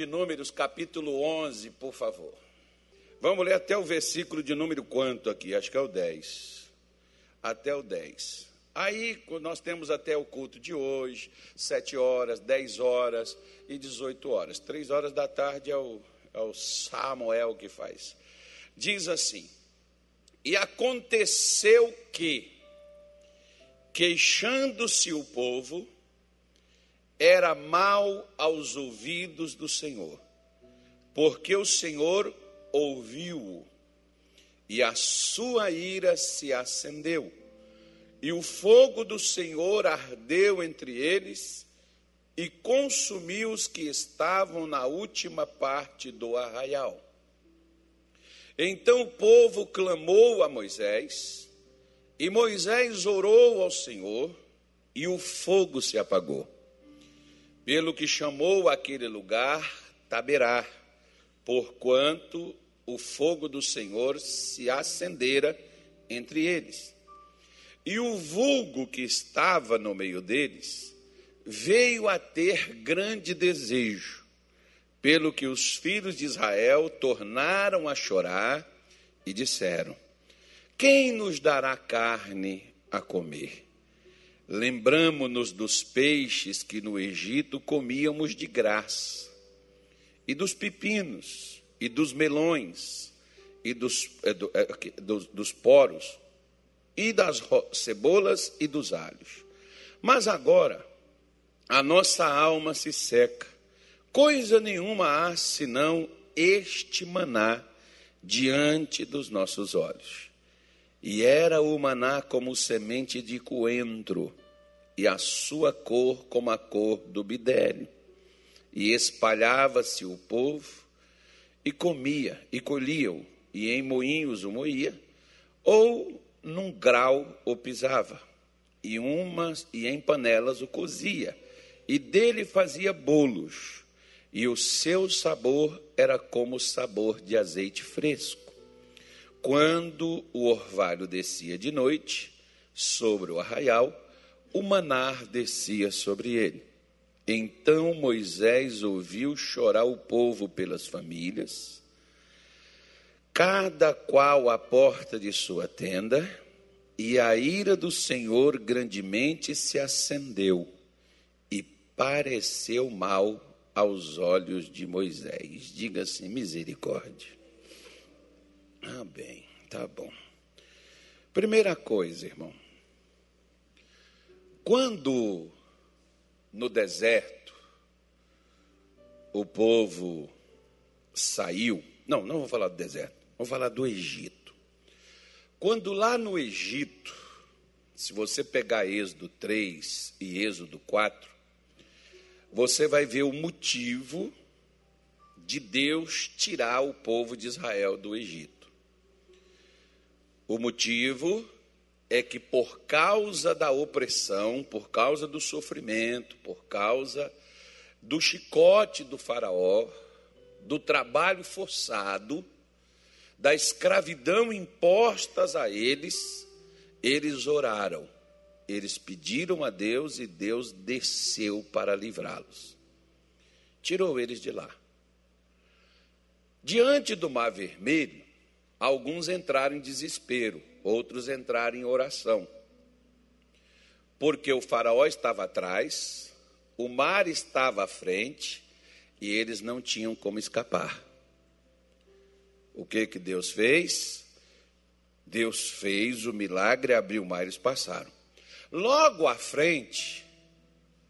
de Números, capítulo 11, por favor. Vamos ler até o versículo de número quanto aqui? Acho que é o 10. Até o 10. Aí nós temos até o culto de hoje, 7 horas, 10 horas e 18 horas. 3 horas da tarde é o, é o Samuel que faz. Diz assim: E aconteceu que, queixando-se o povo, era mal aos ouvidos do Senhor, porque o Senhor ouviu-o, e a sua ira se acendeu, e o fogo do Senhor ardeu entre eles, e consumiu os que estavam na última parte do arraial. Então o povo clamou a Moisés, e Moisés orou ao Senhor, e o fogo se apagou pelo que chamou aquele lugar Taberá, porquanto o fogo do Senhor se acendera entre eles. E o vulgo que estava no meio deles veio a ter grande desejo, pelo que os filhos de Israel tornaram a chorar e disseram: Quem nos dará carne a comer? Lembramos-nos dos peixes que no Egito comíamos de graça, e dos pepinos, e dos melões, e dos, é, do, é, dos, dos poros, e das cebolas e dos alhos. Mas agora a nossa alma se seca, coisa nenhuma há senão este maná diante dos nossos olhos. E era o maná como semente de coentro, e a sua cor como a cor do bidélio. E espalhava-se o povo, e comia, e colhia-o, e em moinhos o moía, ou num grau o pisava, e umas e em panelas o cozia, e dele fazia bolos, e o seu sabor era como o sabor de azeite fresco. Quando o orvalho descia de noite sobre o arraial, o manar descia sobre ele. Então Moisés ouviu chorar o povo pelas famílias, cada qual à porta de sua tenda, e a ira do Senhor grandemente se acendeu e pareceu mal aos olhos de Moisés. Diga-se misericórdia. Ah, bem, tá bom. Primeira coisa, irmão. Quando no deserto o povo saiu, não, não vou falar do deserto, vou falar do Egito. Quando lá no Egito, se você pegar Êxodo 3 e Êxodo 4, você vai ver o motivo de Deus tirar o povo de Israel do Egito. O motivo é que, por causa da opressão, por causa do sofrimento, por causa do chicote do Faraó, do trabalho forçado, da escravidão impostas a eles, eles oraram, eles pediram a Deus e Deus desceu para livrá-los. Tirou eles de lá. Diante do Mar Vermelho, Alguns entraram em desespero, outros entraram em oração. Porque o faraó estava atrás, o mar estava à frente e eles não tinham como escapar. O que que Deus fez? Deus fez o milagre, abriu o mar e eles passaram. Logo à frente,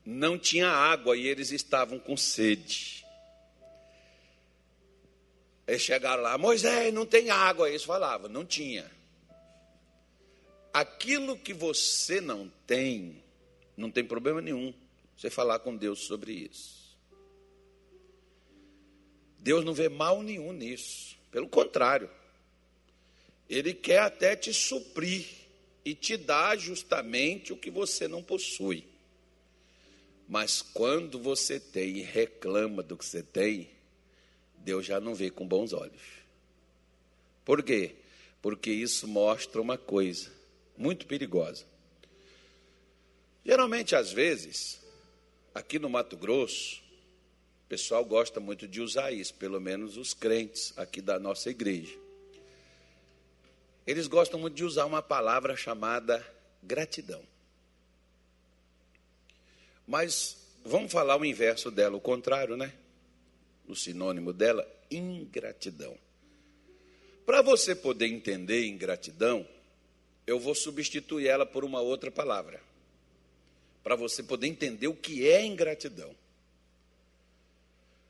não tinha água e eles estavam com sede. Eles chegaram lá, Moisés, não tem água. Eles falavam, não tinha. Aquilo que você não tem, não tem problema nenhum você falar com Deus sobre isso. Deus não vê mal nenhum nisso. Pelo contrário, Ele quer até te suprir e te dar justamente o que você não possui. Mas quando você tem e reclama do que você tem, Deus já não vê com bons olhos. Por quê? Porque isso mostra uma coisa muito perigosa. Geralmente, às vezes, aqui no Mato Grosso, O pessoal gosta muito de usar isso, pelo menos os crentes aqui da nossa igreja. Eles gostam muito de usar uma palavra chamada gratidão. Mas vamos falar o inverso dela, o contrário, né? O sinônimo dela, ingratidão. Para você poder entender ingratidão, eu vou substituir ela por uma outra palavra. Para você poder entender o que é ingratidão.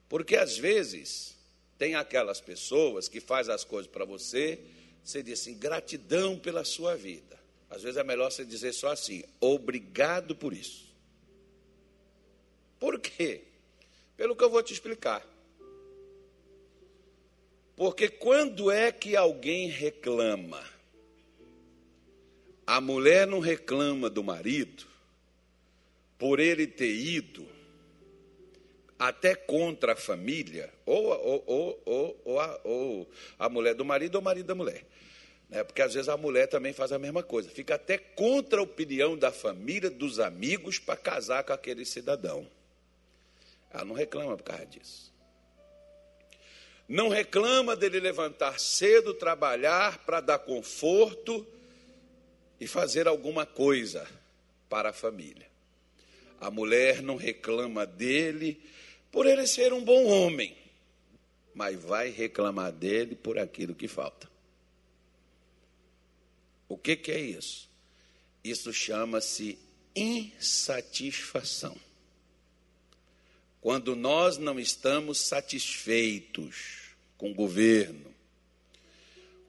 Porque às vezes tem aquelas pessoas que fazem as coisas para você, você diz assim, gratidão pela sua vida. Às vezes é melhor você dizer só assim, obrigado por isso. Por quê? Pelo que eu vou te explicar. Porque quando é que alguém reclama? A mulher não reclama do marido por ele ter ido até contra a família, ou, ou, ou, ou, a, ou a mulher do marido ou o marido da mulher. Né? Porque às vezes a mulher também faz a mesma coisa, fica até contra a opinião da família, dos amigos, para casar com aquele cidadão. Ela não reclama por causa disso. Não reclama dele levantar cedo, trabalhar para dar conforto e fazer alguma coisa para a família. A mulher não reclama dele por ele ser um bom homem, mas vai reclamar dele por aquilo que falta. O que, que é isso? Isso chama-se insatisfação. Quando nós não estamos satisfeitos com o governo,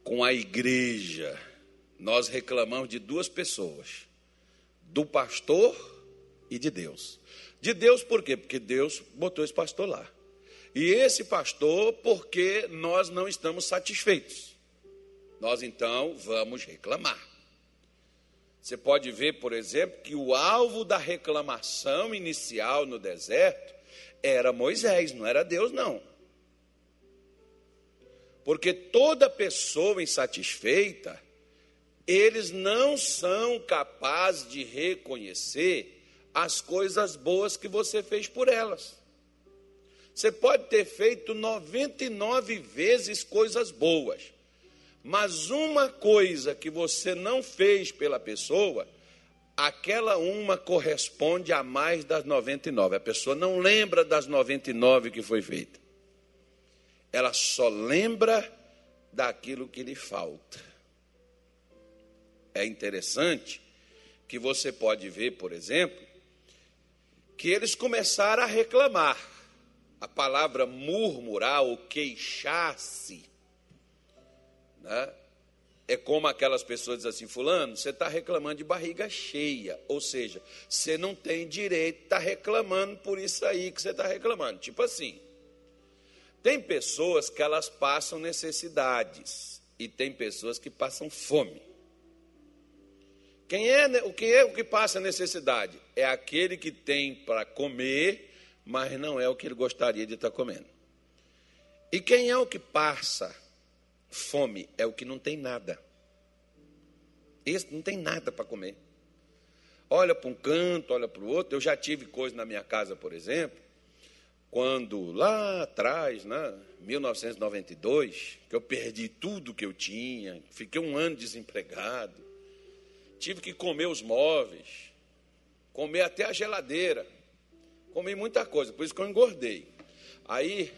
com a igreja, nós reclamamos de duas pessoas: do pastor e de Deus. De Deus por quê? Porque Deus botou esse pastor lá. E esse pastor, porque nós não estamos satisfeitos. Nós então vamos reclamar. Você pode ver, por exemplo, que o alvo da reclamação inicial no deserto era Moisés, não era Deus, não. Porque toda pessoa insatisfeita, eles não são capazes de reconhecer as coisas boas que você fez por elas. Você pode ter feito 99 vezes coisas boas, mas uma coisa que você não fez pela pessoa, aquela uma corresponde a mais das 99. A pessoa não lembra das 99 que foi feita. Ela só lembra daquilo que lhe falta. É interessante que você pode ver, por exemplo, que eles começaram a reclamar. A palavra murmurar ou queixar-se, né? é como aquelas pessoas dizem assim, fulano, você está reclamando de barriga cheia, ou seja, você não tem direito tá reclamando por isso aí que você está reclamando. Tipo assim, tem pessoas que elas passam necessidades e tem pessoas que passam fome. Quem é o que é o que passa necessidade? É aquele que tem para comer, mas não é o que ele gostaria de estar tá comendo. E quem é o que passa Fome é o que não tem nada. Esse não tem nada para comer. Olha para um canto, olha para o outro. Eu já tive coisa na minha casa, por exemplo, quando lá atrás, né, 1992, que eu perdi tudo que eu tinha, fiquei um ano desempregado, tive que comer os móveis, comer até a geladeira, comi muita coisa, por isso que eu engordei. Aí,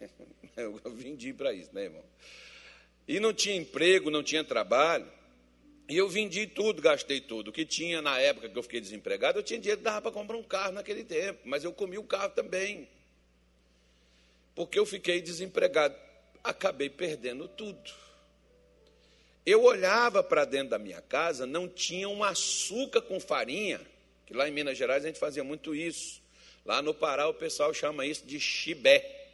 eu vendi para isso, né, irmão? E não tinha emprego, não tinha trabalho. E eu vendi tudo, gastei tudo. O que tinha na época que eu fiquei desempregado, eu tinha dinheiro, dava para comprar um carro naquele tempo. Mas eu comi o carro também. Porque eu fiquei desempregado. Acabei perdendo tudo. Eu olhava para dentro da minha casa, não tinha um açúcar com farinha, que lá em Minas Gerais a gente fazia muito isso. Lá no Pará o pessoal chama isso de chibé.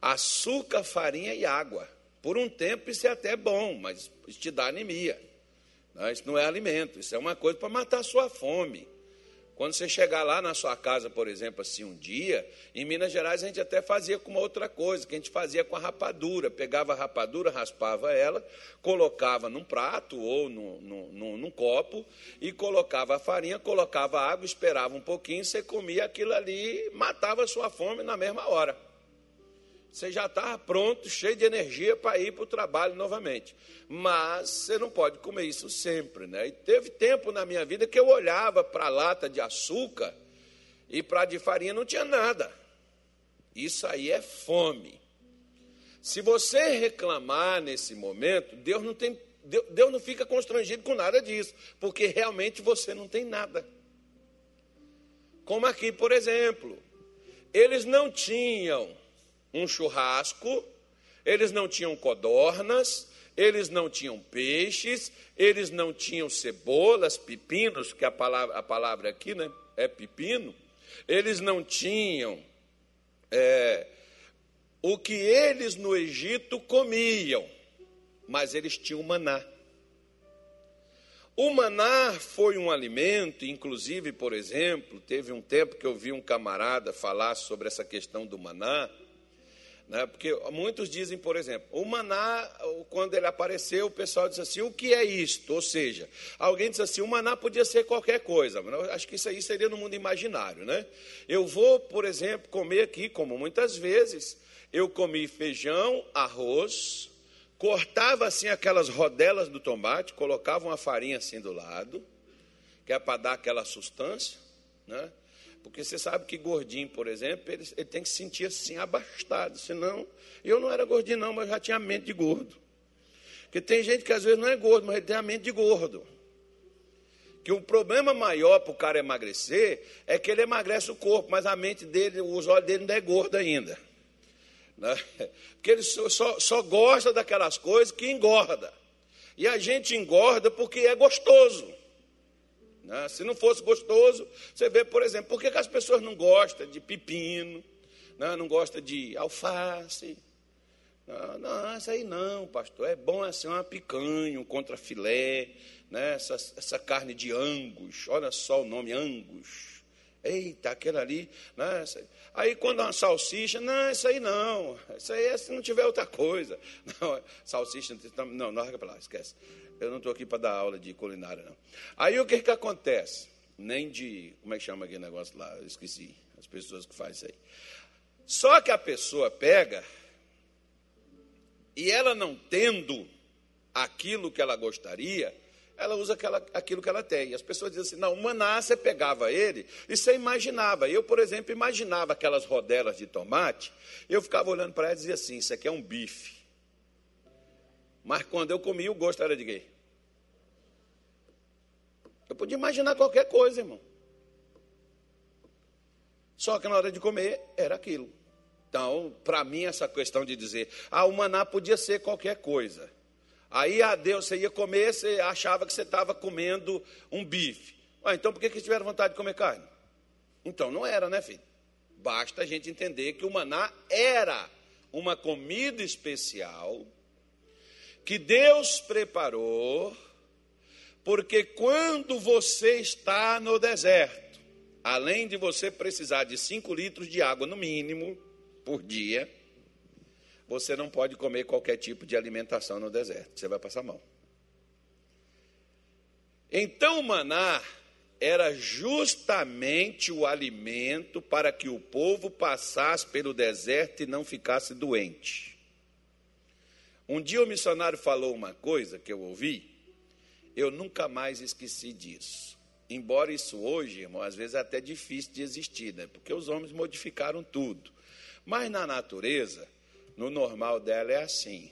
Açúcar, farinha e água. Por um tempo isso é até bom, mas isso te dá anemia. Não, isso não é alimento, isso é uma coisa para matar a sua fome. Quando você chegar lá na sua casa, por exemplo, assim, um dia, em Minas Gerais a gente até fazia com uma outra coisa, que a gente fazia com a rapadura. Pegava a rapadura, raspava ela, colocava num prato ou no, no, no, num copo, e colocava a farinha, colocava água, esperava um pouquinho, você comia aquilo ali, matava a sua fome na mesma hora. Você já estava pronto, cheio de energia para ir para o trabalho novamente mas você não pode comer isso sempre. Né? E teve tempo na minha vida que eu olhava para a lata de açúcar e para a de farinha não tinha nada. Isso aí é fome. Se você reclamar nesse momento, Deus não tem Deus não fica constrangido com nada disso, porque realmente você não tem nada. Como aqui, por exemplo, eles não tinham um churrasco, eles não tinham codornas, eles não tinham peixes, eles não tinham cebolas, pepinos, que a palavra, a palavra aqui né, é pepino, eles não tinham é, o que eles no Egito comiam, mas eles tinham maná. O maná foi um alimento, inclusive, por exemplo, teve um tempo que eu vi um camarada falar sobre essa questão do maná, né? Porque muitos dizem, por exemplo, o maná, quando ele apareceu, o pessoal diz assim: o que é isto? Ou seja, alguém diz assim: o maná podia ser qualquer coisa. Acho que isso aí seria no mundo imaginário. Né? Eu vou, por exemplo, comer aqui, como muitas vezes, eu comi feijão, arroz, cortava assim aquelas rodelas do tomate, colocava uma farinha assim do lado, que é para dar aquela sustância, né? Porque você sabe que gordinho, por exemplo, ele, ele tem que se sentir assim abastado. Senão, eu não era gordinho, não, mas eu já tinha mente de gordo. Porque tem gente que às vezes não é gordo, mas ele tem a mente de gordo. Que o problema maior para o cara emagrecer é que ele emagrece o corpo, mas a mente dele, os olhos dele não é gordo ainda. Né? Porque ele só, só gosta daquelas coisas que engorda. E a gente engorda porque é gostoso. Né? Se não fosse gostoso, você vê, por exemplo, por que, que as pessoas não gostam de pepino, né? não gostam de alface? Não, não, isso aí não, pastor. É bom assim uma picanha, um contrafilé, né? essa, essa carne de angus. Olha só o nome, angus. Eita, aquele ali. Né? Aí quando uma salsicha, não, isso aí não. Isso aí é se não tiver outra coisa. Não, salsicha, não, não, larga para lá, esquece. Eu não estou aqui para dar aula de culinária, não. Aí o que, que acontece? Nem de. Como é que chama aquele negócio lá? Eu esqueci. As pessoas que fazem isso aí. Só que a pessoa pega e ela não tendo aquilo que ela gostaria, ela usa aquela, aquilo que ela tem. E as pessoas dizem assim: não, o maná você pegava ele e você imaginava. Eu, por exemplo, imaginava aquelas rodelas de tomate, eu ficava olhando para ela e dizia assim: isso aqui é um bife. Mas quando eu comi, o gosto era de quê? Eu podia imaginar qualquer coisa, irmão. Só que na hora de comer, era aquilo. Então, para mim, essa questão de dizer, ah, o maná podia ser qualquer coisa. Aí a Deus, você ia comer, você achava que você estava comendo um bife. Ah, então por que, que tiveram vontade de comer carne? Então não era, né, filho? Basta a gente entender que o maná era uma comida especial que Deus preparou, porque quando você está no deserto, além de você precisar de 5 litros de água no mínimo por dia, você não pode comer qualquer tipo de alimentação no deserto, você vai passar mal. Então o maná era justamente o alimento para que o povo passasse pelo deserto e não ficasse doente. Um dia o missionário falou uma coisa que eu ouvi, eu nunca mais esqueci disso. Embora isso hoje, irmão, às vezes é até difícil de existir, né? Porque os homens modificaram tudo. Mas na natureza, no normal dela é assim.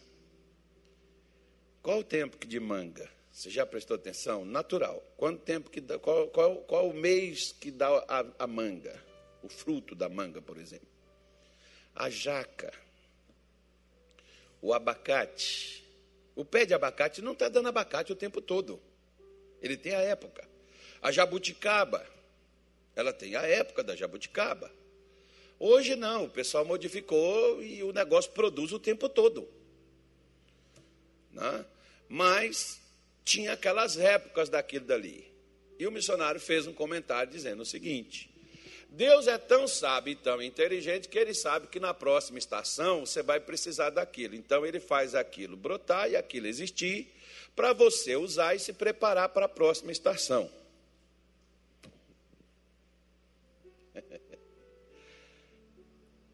Qual o tempo de manga? Você já prestou atenção? Natural. Quanto tempo que dá, qual, qual, qual o mês que dá a, a manga? O fruto da manga, por exemplo. A jaca o abacate. O pé de abacate não está dando abacate o tempo todo. Ele tem a época. A jabuticaba, ela tem a época da jabuticaba. Hoje não, o pessoal modificou e o negócio produz o tempo todo. Né? Mas tinha aquelas épocas daquilo dali. E o missionário fez um comentário dizendo o seguinte: Deus é tão sábio e tão inteligente que ele sabe que na próxima estação você vai precisar daquilo. Então ele faz aquilo brotar e aquilo existir para você usar e se preparar para a próxima estação.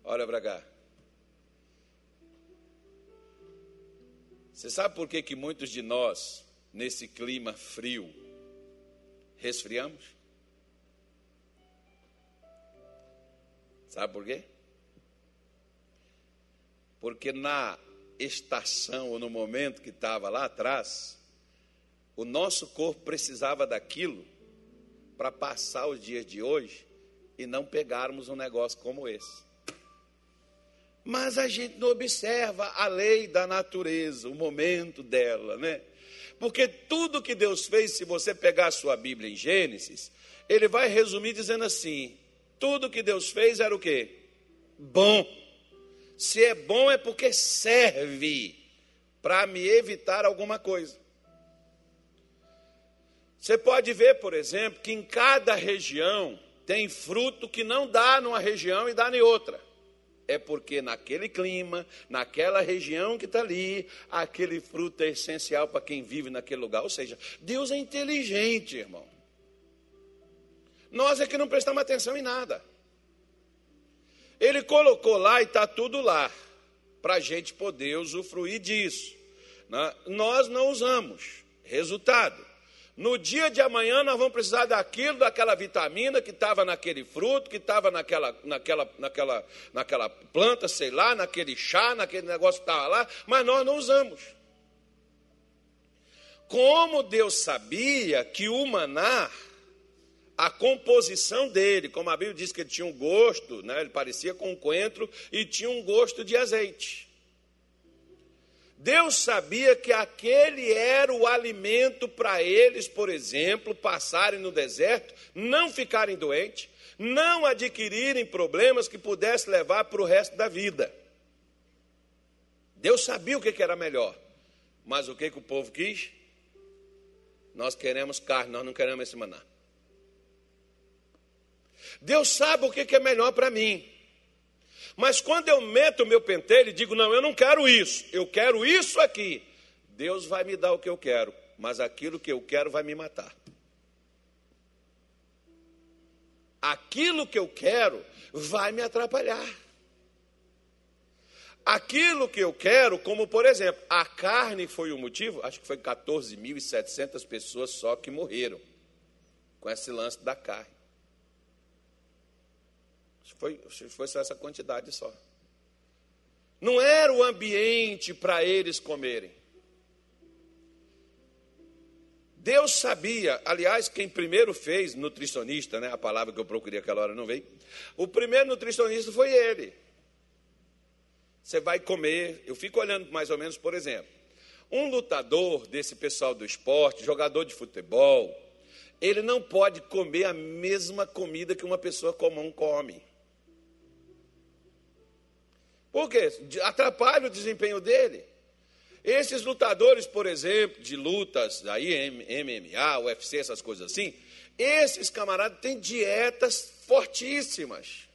Olha para cá. Você sabe por que, que muitos de nós, nesse clima frio, resfriamos? Sabe por quê? Porque na estação ou no momento que estava lá atrás, o nosso corpo precisava daquilo para passar os dias de hoje e não pegarmos um negócio como esse. Mas a gente não observa a lei da natureza, o momento dela, né? Porque tudo que Deus fez, se você pegar a sua Bíblia em Gênesis, ele vai resumir dizendo assim: tudo que Deus fez era o quê? Bom. Se é bom é porque serve para me evitar alguma coisa. Você pode ver, por exemplo, que em cada região tem fruto que não dá numa região e dá em outra é porque naquele clima, naquela região que está ali, aquele fruto é essencial para quem vive naquele lugar. Ou seja, Deus é inteligente, irmão. Nós é que não prestamos atenção em nada. Ele colocou lá e está tudo lá, para a gente poder usufruir disso. Né? Nós não usamos. Resultado: no dia de amanhã nós vamos precisar daquilo, daquela vitamina que estava naquele fruto, que estava naquela, naquela, naquela, naquela planta, sei lá, naquele chá, naquele negócio que estava lá, mas nós não usamos. Como Deus sabia que o maná, a composição dele, como a Bíblia diz que ele tinha um gosto, né, ele parecia com um coentro e tinha um gosto de azeite. Deus sabia que aquele era o alimento para eles, por exemplo, passarem no deserto, não ficarem doentes, não adquirirem problemas que pudessem levar para o resto da vida. Deus sabia o que era melhor, mas o que, que o povo quis? Nós queremos carne, nós não queremos esse maná. Deus sabe o que é melhor para mim, mas quando eu meto o meu pentelho e digo, não, eu não quero isso, eu quero isso aqui, Deus vai me dar o que eu quero, mas aquilo que eu quero vai me matar. Aquilo que eu quero vai me atrapalhar. Aquilo que eu quero, como por exemplo, a carne foi o motivo, acho que foi 14.700 pessoas só que morreram com esse lance da carne. Foi, foi só essa quantidade só. Não era o ambiente para eles comerem. Deus sabia, aliás, quem primeiro fez nutricionista, né, a palavra que eu procurei aquela hora não veio. O primeiro nutricionista foi ele. Você vai comer, eu fico olhando mais ou menos, por exemplo, um lutador desse pessoal do esporte, jogador de futebol, ele não pode comer a mesma comida que uma pessoa comum come. Por quê? Atrapalha o desempenho dele. Esses lutadores, por exemplo, de lutas, aí MMA, UFC, essas coisas assim, esses camaradas têm dietas fortíssimas,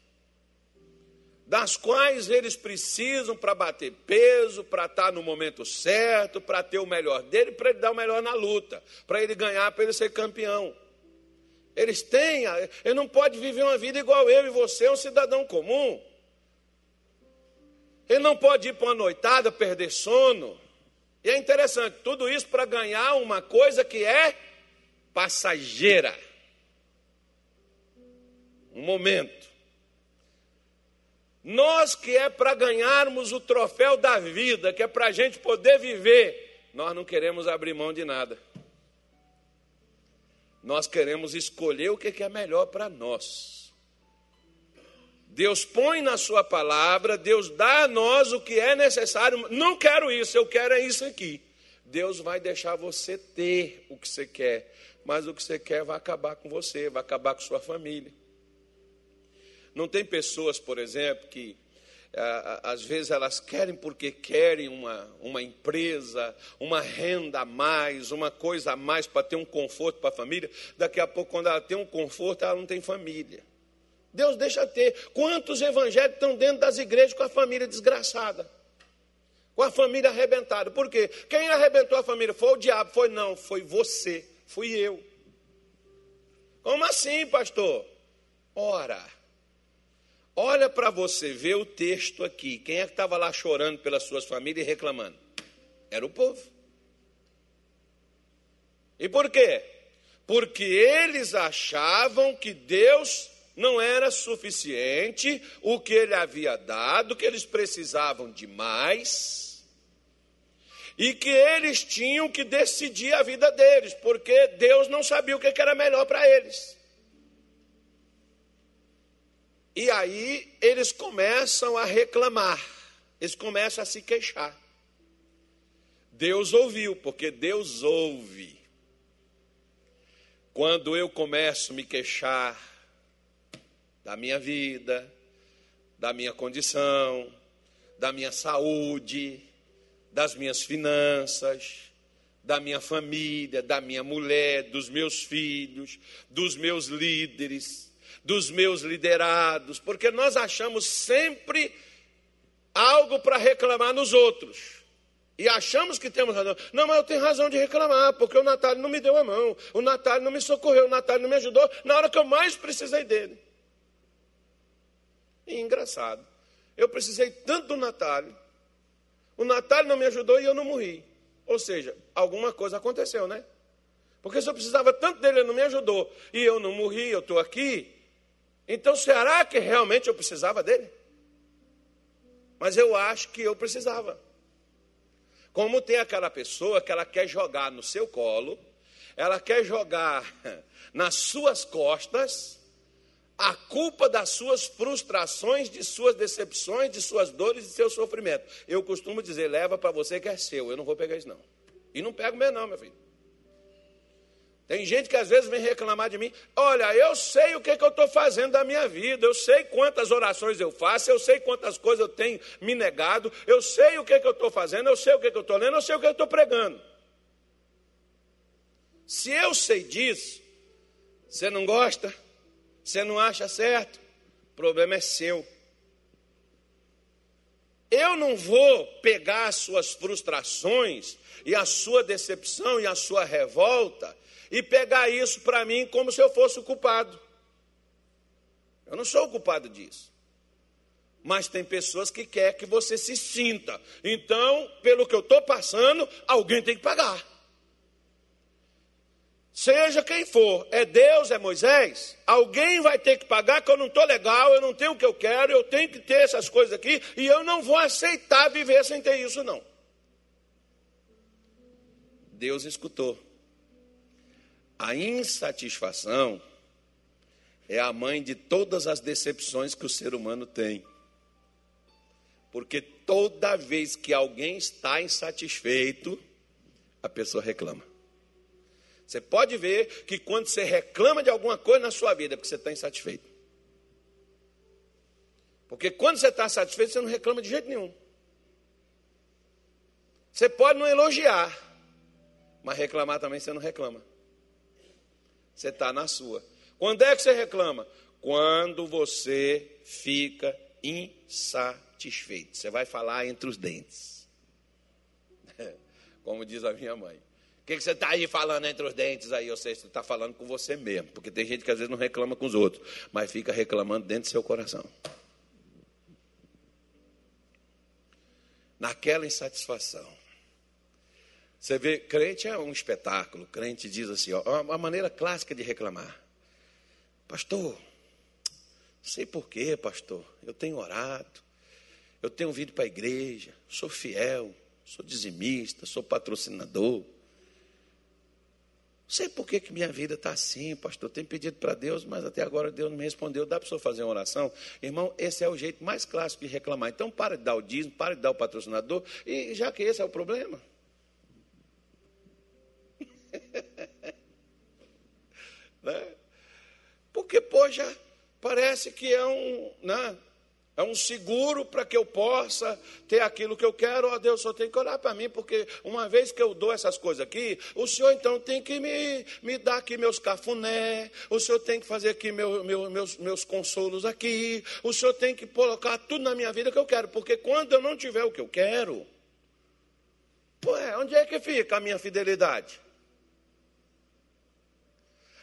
das quais eles precisam para bater peso, para estar no momento certo, para ter o melhor dele, para ele dar o melhor na luta, para ele ganhar, para ele ser campeão. Eles têm, ele não pode viver uma vida igual eu e você, um cidadão comum. Ele não pode ir para uma noitada, perder sono. E é interessante, tudo isso para ganhar uma coisa que é passageira. Um momento. Nós que é para ganharmos o troféu da vida, que é para a gente poder viver, nós não queremos abrir mão de nada. Nós queremos escolher o que é melhor para nós. Deus põe na sua palavra, Deus dá a nós o que é necessário. Não quero isso, eu quero é isso aqui. Deus vai deixar você ter o que você quer, mas o que você quer vai acabar com você, vai acabar com sua família. Não tem pessoas, por exemplo, que às vezes elas querem porque querem uma, uma empresa, uma renda a mais, uma coisa a mais para ter um conforto para a família. Daqui a pouco, quando ela tem um conforto, ela não tem família. Deus deixa ter. Quantos evangélicos estão dentro das igrejas com a família desgraçada? Com a família arrebentada. Por quê? Quem arrebentou a família? Foi o diabo? Foi não, foi você, fui eu. Como assim, pastor? Ora, olha para você ver o texto aqui. Quem é que estava lá chorando pelas suas famílias e reclamando? Era o povo. E por quê? Porque eles achavam que Deus não era suficiente o que ele havia dado, que eles precisavam de mais, e que eles tinham que decidir a vida deles, porque Deus não sabia o que era melhor para eles. E aí eles começam a reclamar, eles começam a se queixar. Deus ouviu, porque Deus ouve. Quando eu começo a me queixar, da minha vida, da minha condição, da minha saúde, das minhas finanças, da minha família, da minha mulher, dos meus filhos, dos meus líderes, dos meus liderados, porque nós achamos sempre algo para reclamar nos outros. E achamos que temos razão. Não, mas eu tenho razão de reclamar, porque o Natália não me deu a mão, o Natália não me socorreu, o Natália não me ajudou na hora que eu mais precisei dele. E engraçado, eu precisei tanto do Natália, o Natália não me ajudou e eu não morri. Ou seja, alguma coisa aconteceu, né? Porque se eu precisava tanto dele, ele não me ajudou, e eu não morri, eu estou aqui, então será que realmente eu precisava dele? Mas eu acho que eu precisava. Como tem aquela pessoa que ela quer jogar no seu colo, ela quer jogar nas suas costas, a culpa das suas frustrações, de suas decepções, de suas dores e seu sofrimento. Eu costumo dizer, leva para você que é seu, eu não vou pegar isso não. E não pego mesmo não, meu filho. Tem gente que às vezes vem reclamar de mim. Olha, eu sei o que, que eu estou fazendo da minha vida, eu sei quantas orações eu faço, eu sei quantas coisas eu tenho me negado, eu sei o que, que eu estou fazendo, eu sei o que, que eu estou lendo, eu sei o que eu estou pregando. Se eu sei disso, você não gosta? Você não acha certo? O problema é seu. Eu não vou pegar as suas frustrações e a sua decepção e a sua revolta e pegar isso para mim como se eu fosse o culpado. Eu não sou o culpado disso. Mas tem pessoas que querem que você se sinta. Então, pelo que eu estou passando, alguém tem que pagar. Seja quem for, é Deus, é Moisés, alguém vai ter que pagar que eu não estou legal, eu não tenho o que eu quero, eu tenho que ter essas coisas aqui e eu não vou aceitar viver sem ter isso, não. Deus escutou. A insatisfação é a mãe de todas as decepções que o ser humano tem. Porque toda vez que alguém está insatisfeito, a pessoa reclama. Você pode ver que quando você reclama de alguma coisa na sua vida, é porque você está insatisfeito. Porque quando você está satisfeito, você não reclama de jeito nenhum. Você pode não elogiar, mas reclamar também você não reclama. Você está na sua. Quando é que você reclama? Quando você fica insatisfeito. Você vai falar entre os dentes. Como diz a minha mãe que, que você está aí falando entre os dentes aí? Ou seja, você está falando com você mesmo. Porque tem gente que às vezes não reclama com os outros, mas fica reclamando dentro do seu coração. Naquela insatisfação. Você vê, crente é um espetáculo. Crente diz assim, ó, uma maneira clássica de reclamar. Pastor, sei porquê, pastor. Eu tenho orado, eu tenho vindo para a igreja, sou fiel, sou dizimista, sou patrocinador. Sei por que, que minha vida está assim, pastor. Tenho pedido para Deus, mas até agora Deus não me respondeu. Dá para o senhor fazer uma oração? Irmão, esse é o jeito mais clássico de reclamar. Então, para de dar o dízimo, para de dar o patrocinador, e já que esse é o problema. né? Porque, poxa, parece que é um. Né? É um seguro para que eu possa ter aquilo que eu quero. Ó oh, Deus, só tem que olhar para mim, porque uma vez que eu dou essas coisas aqui, o Senhor então tem que me, me dar aqui meus cafuné, o Senhor tem que fazer aqui meu, meu, meus, meus consolos aqui, o Senhor tem que colocar tudo na minha vida que eu quero, porque quando eu não tiver o que eu quero, pô, é, onde é que fica a minha fidelidade?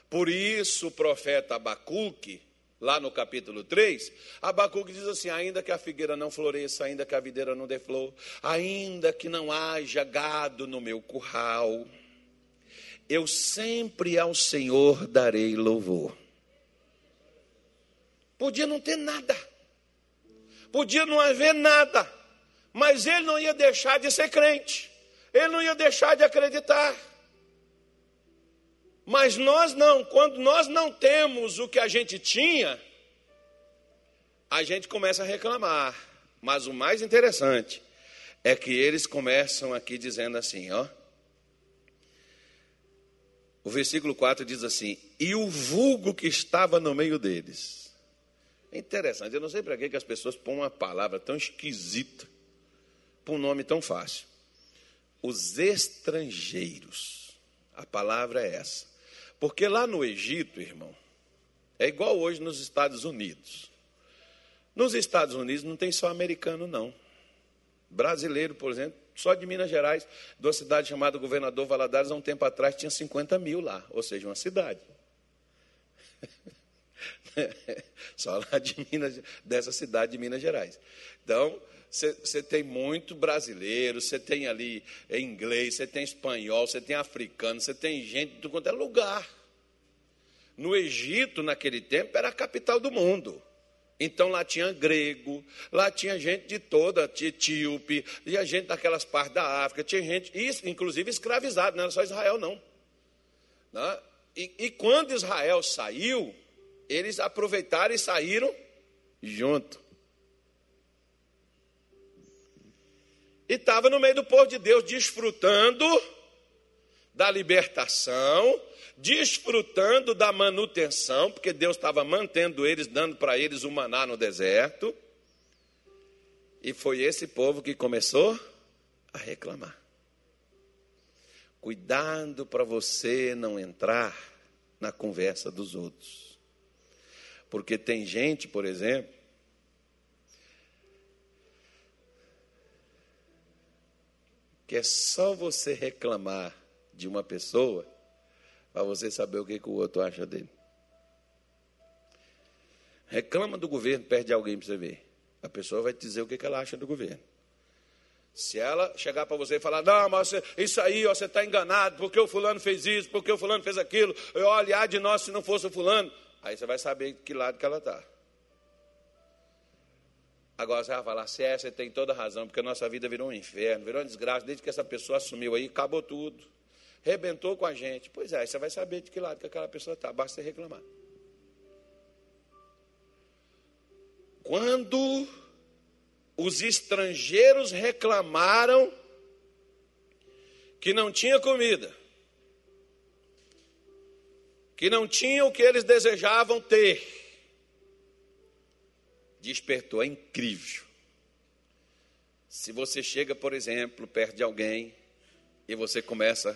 Por isso o profeta Abacuque lá no capítulo 3, Abacuque diz assim: ainda que a figueira não floresça, ainda que a videira não dê flor, ainda que não haja gado no meu curral, eu sempre ao Senhor darei louvor. Podia não ter nada, podia não haver nada, mas ele não ia deixar de ser crente, ele não ia deixar de acreditar. Mas nós não, quando nós não temos o que a gente tinha, a gente começa a reclamar. Mas o mais interessante é que eles começam aqui dizendo assim, ó. O versículo 4 diz assim: E o vulgo que estava no meio deles. É interessante, eu não sei para que as pessoas põem uma palavra tão esquisita para um nome tão fácil. Os estrangeiros. A palavra é essa. Porque lá no Egito, irmão, é igual hoje nos Estados Unidos. Nos Estados Unidos não tem só americano, não. Brasileiro, por exemplo, só de Minas Gerais, de uma cidade chamada Governador Valadares, há um tempo atrás tinha 50 mil lá, ou seja, uma cidade. só lá de Minas, dessa cidade de Minas Gerais. Então, você tem muito brasileiro, você tem ali inglês, você tem espanhol, você tem africano, você tem gente de quanto é lugar. No Egito, naquele tempo, era a capital do mundo. Então lá tinha grego, lá tinha gente de toda, etíope, tinha gente daquelas partes da África, tinha gente, inclusive escravizado, não era só Israel, não. Né? E, e quando Israel saiu, eles aproveitaram e saíram junto. E estava no meio do povo de Deus, desfrutando da libertação, desfrutando da manutenção, porque Deus estava mantendo eles, dando para eles o maná no deserto. E foi esse povo que começou a reclamar. Cuidado para você não entrar na conversa dos outros. Porque tem gente, por exemplo, que é só você reclamar de uma pessoa para você saber o que, que o outro acha dele. Reclama do governo, perde alguém para você ver. A pessoa vai te dizer o que, que ela acha do governo. Se ela chegar para você e falar, não, mas isso aí ó, você está enganado, porque o fulano fez isso, porque o fulano fez aquilo, olhar de nós se não fosse o fulano, aí você vai saber de que lado que ela está. Agora você vai falar, se é, você tem toda a razão, porque a nossa vida virou um inferno, virou uma desgraça, desde que essa pessoa assumiu aí, acabou tudo. Rebentou com a gente. Pois é, você vai saber de que lado que aquela pessoa está, basta você reclamar. Quando os estrangeiros reclamaram que não tinha comida, que não tinha o que eles desejavam ter, despertou. É incrível. Se você chega, por exemplo, perto de alguém e você começa.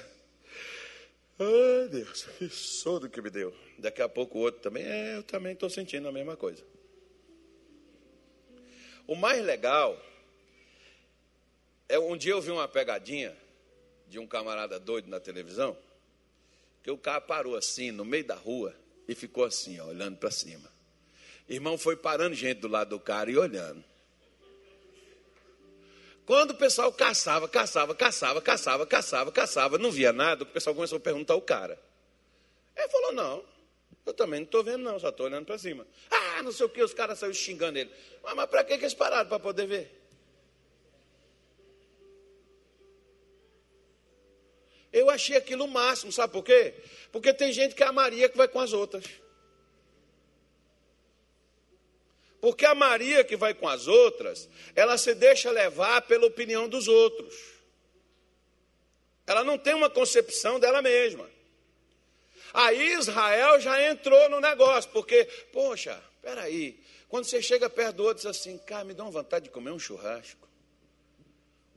Ai, Deus, que sono que me deu. Daqui a pouco o outro também. É, eu também estou sentindo a mesma coisa. O mais legal é um dia eu vi uma pegadinha de um camarada doido na televisão, que o cara parou assim no meio da rua e ficou assim, ó, olhando para cima. Irmão, foi parando gente do lado do cara e olhando. Quando o pessoal caçava, caçava, caçava, caçava, caçava, caçava, não via nada, o pessoal começou a perguntar ao cara. Ele falou: Não, eu também não estou vendo, não, só estou olhando para cima. Ah, não sei o que, os caras saíram xingando ele. Mas, mas para que, eles pararam para poder ver? Eu achei aquilo o máximo, sabe por quê? Porque tem gente que é a Maria que vai com as outras. Porque a Maria que vai com as outras, ela se deixa levar pela opinião dos outros. Ela não tem uma concepção dela mesma. Aí Israel já entrou no negócio, porque, poxa, peraí, Quando você chega perto do outro, diz assim, cara, me dá uma vontade de comer um churrasco.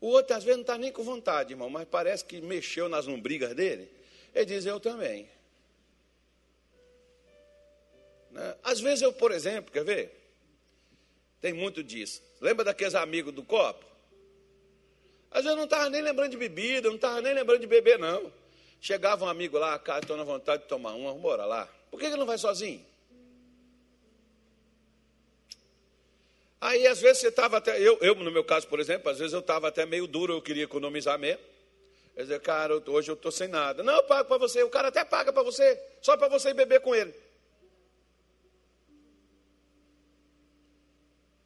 O outro, às vezes, não está nem com vontade, irmão, mas parece que mexeu nas lombrigas dele. Ele diz, eu também. Né? Às vezes eu, por exemplo, quer ver? Tem muito disso. Lembra daqueles amigos do copo? Às vezes eu não estava nem lembrando de bebida, não estava nem lembrando de beber, não. Chegava um amigo lá, cara, estou na vontade de tomar uma, bora lá. Por que ele não vai sozinho? Aí, às vezes, você estava até. Eu, eu, no meu caso, por exemplo, às vezes eu estava até meio duro, eu queria economizar mesmo. Quer dizer, cara, hoje eu estou sem nada. Não, eu pago para você. O cara até paga para você, só para você beber com ele.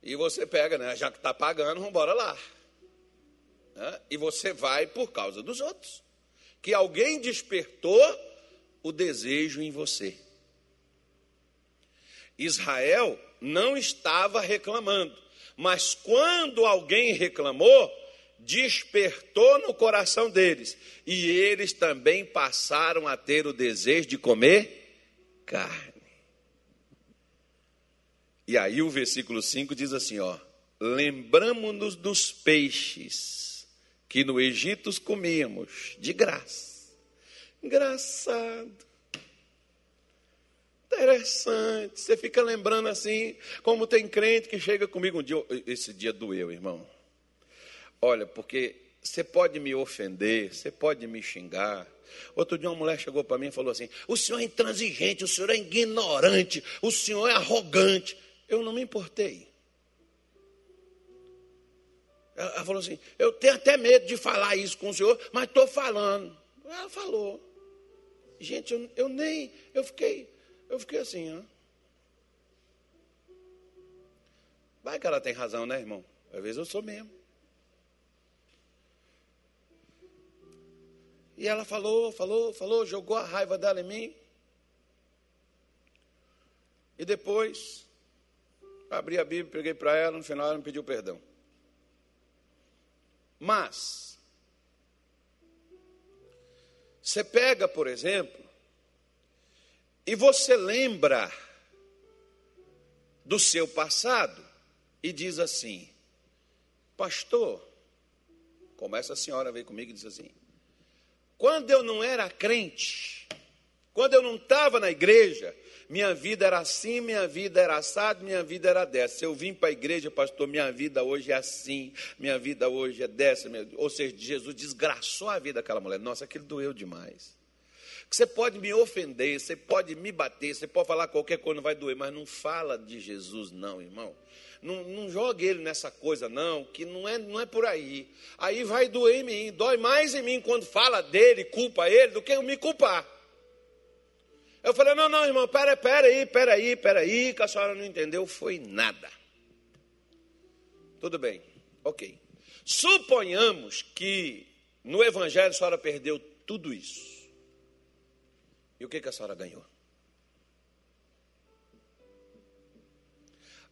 E você pega, né? Já que está pagando, vamos embora lá. Né? E você vai por causa dos outros. Que alguém despertou o desejo em você. Israel não estava reclamando, mas quando alguém reclamou, despertou no coração deles, e eles também passaram a ter o desejo de comer carne. E aí o versículo 5 diz assim, ó: Lembramos-nos dos peixes que no Egito comíamos de graça. Engraçado. Interessante. Você fica lembrando assim, como tem crente que chega comigo um dia, esse dia doeu, irmão. Olha, porque você pode me ofender, você pode me xingar. Outro dia uma mulher chegou para mim e falou assim: "O senhor é intransigente, o senhor é ignorante, o senhor é arrogante". Eu não me importei. Ela falou assim: "Eu tenho até medo de falar isso com o senhor, mas estou falando". Ela falou. Gente, eu, eu nem, eu fiquei eu fiquei assim, ó. Vai que ela tem razão, né, irmão? Às vezes eu sou mesmo. E ela falou, falou, falou, jogou a raiva dela em mim. E depois, abri a Bíblia, peguei para ela, no final ela me pediu perdão. Mas, você pega, por exemplo, e você lembra do seu passado e diz assim: Pastor, como essa senhora veio comigo e disse assim: Quando eu não era crente, quando eu não estava na igreja, minha vida era assim, minha vida era assado, minha vida era dessa. Eu vim para a igreja, pastor, minha vida hoje é assim, minha vida hoje é dessa. Ou seja, Jesus desgraçou a vida daquela mulher. Nossa, aquilo doeu demais. Você pode me ofender, você pode me bater, você pode falar qualquer coisa, não vai doer, mas não fala de Jesus, não, irmão. Não, não jogue ele nessa coisa, não, que não é, não é por aí. Aí vai doer em mim, dói mais em mim quando fala dele, culpa ele, do que eu me culpar. Eu falei, não, não, irmão, pera, pera aí, pera aí, pera aí, que a senhora não entendeu, foi nada. Tudo bem, ok. Suponhamos que no Evangelho a senhora perdeu tudo isso. E o que, que a senhora ganhou?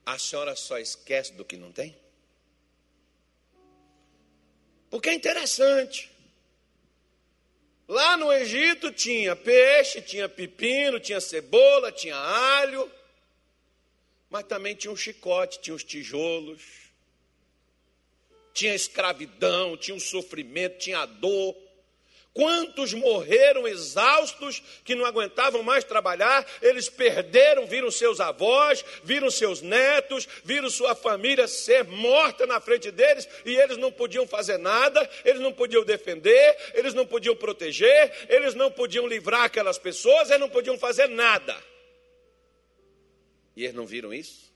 A senhora só esquece do que não tem? Porque é interessante. Lá no Egito tinha peixe, tinha pepino, tinha cebola, tinha alho, mas também tinha um chicote, tinha os tijolos, tinha escravidão, tinha um sofrimento, tinha a dor. Quantos morreram exaustos, que não aguentavam mais trabalhar, eles perderam, viram seus avós, viram seus netos, viram sua família ser morta na frente deles e eles não podiam fazer nada, eles não podiam defender, eles não podiam proteger, eles não podiam livrar aquelas pessoas, eles não podiam fazer nada. E eles não viram isso?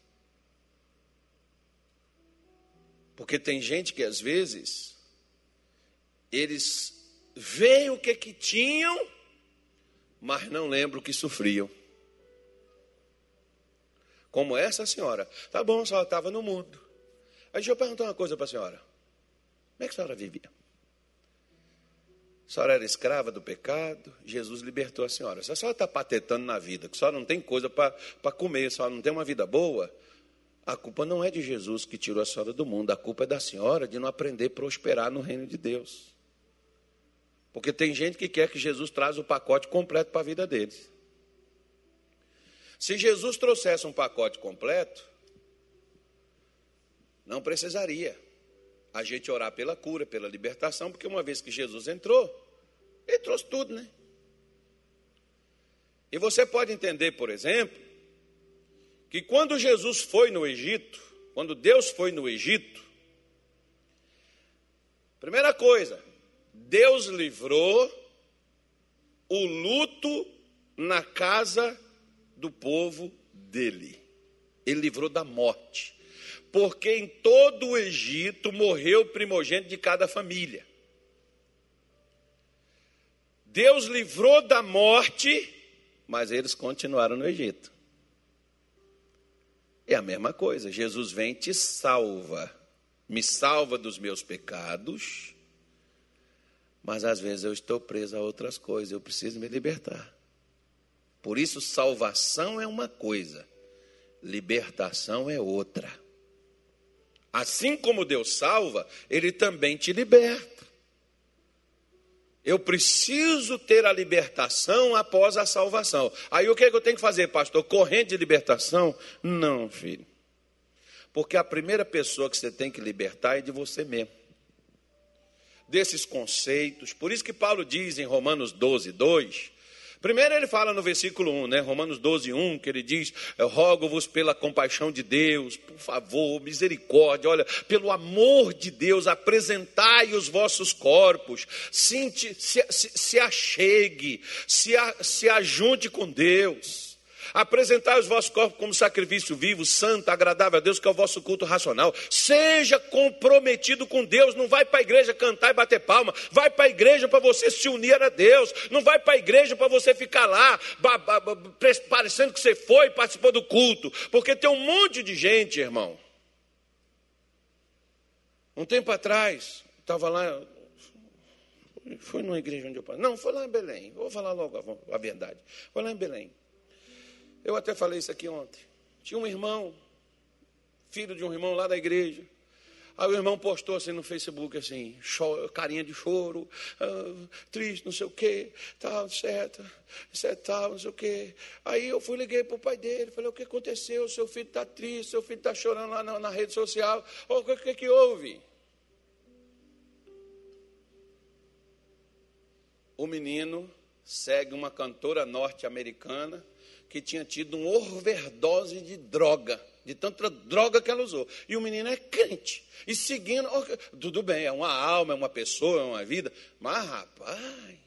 Porque tem gente que às vezes eles veem o que que tinham, mas não lembram o que sofriam. Como essa senhora. Tá bom, senhora estava no mundo. Aí deixa eu perguntar uma coisa para a senhora. Como é que a senhora vivia? A senhora era escrava do pecado, Jesus libertou a senhora. Se a senhora está patetando na vida, que a senhora não tem coisa para comer, a senhora não tem uma vida boa, a culpa não é de Jesus que tirou a senhora do mundo, a culpa é da senhora de não aprender a prosperar no reino de Deus. Porque tem gente que quer que Jesus traz o pacote completo para a vida deles. Se Jesus trouxesse um pacote completo, Não precisaria a gente orar pela cura, pela libertação, porque uma vez que Jesus entrou, ele trouxe tudo, né? E você pode entender, por exemplo, que quando Jesus foi no Egito, quando Deus foi no Egito, primeira coisa, Deus livrou o luto na casa do povo dele. Ele livrou da morte. Porque em todo o Egito morreu o primogênito de cada família. Deus livrou da morte, mas eles continuaram no Egito. É a mesma coisa. Jesus vem e te salva. Me salva dos meus pecados. Mas às vezes eu estou preso a outras coisas. Eu preciso me libertar. Por isso, salvação é uma coisa, libertação é outra. Assim como Deus salva, Ele também te liberta. Eu preciso ter a libertação após a salvação. Aí o que, é que eu tenho que fazer, pastor? Corrente de libertação? Não, filho. Porque a primeira pessoa que você tem que libertar é de você mesmo. Desses conceitos. Por isso que Paulo diz em Romanos 12, 2: Primeiro ele fala no versículo 1, né? Romanos 12, 1, que ele diz: rogo-vos pela compaixão de Deus, por favor, misericórdia, olha, pelo amor de Deus, apresentai os vossos corpos, se, se, se achegue, se, se ajunte com Deus. Apresentai os vossos corpos como sacrifício vivo, santo, agradável a Deus, que é o vosso culto racional. Seja comprometido com Deus. Não vai para a igreja cantar e bater palma. Vai para a igreja para você se unir a Deus. Não vai para a igreja para você ficar lá, parecendo que você foi e participou do culto. Porque tem um monte de gente, irmão. Um tempo atrás, estava lá, foi numa igreja onde eu passei. Não, foi lá em Belém. Vou falar logo a, a verdade. Foi lá em Belém. Eu até falei isso aqui ontem. Tinha um irmão, filho de um irmão lá da igreja. Aí o irmão postou assim no Facebook, assim, carinha de choro, ah, triste, não sei o quê, tal, certo, certo, tal, não sei o quê. Aí eu fui, liguei para o pai dele, falei, o que aconteceu? Seu filho está triste, seu filho está chorando lá na, na, rede social. O que, que, que houve? O menino segue uma cantora norte-americana que tinha tido uma overdose de droga, de tanta droga que ela usou. E o menino é crente. E seguindo, tudo bem, é uma alma, é uma pessoa, é uma vida, mas rapaz.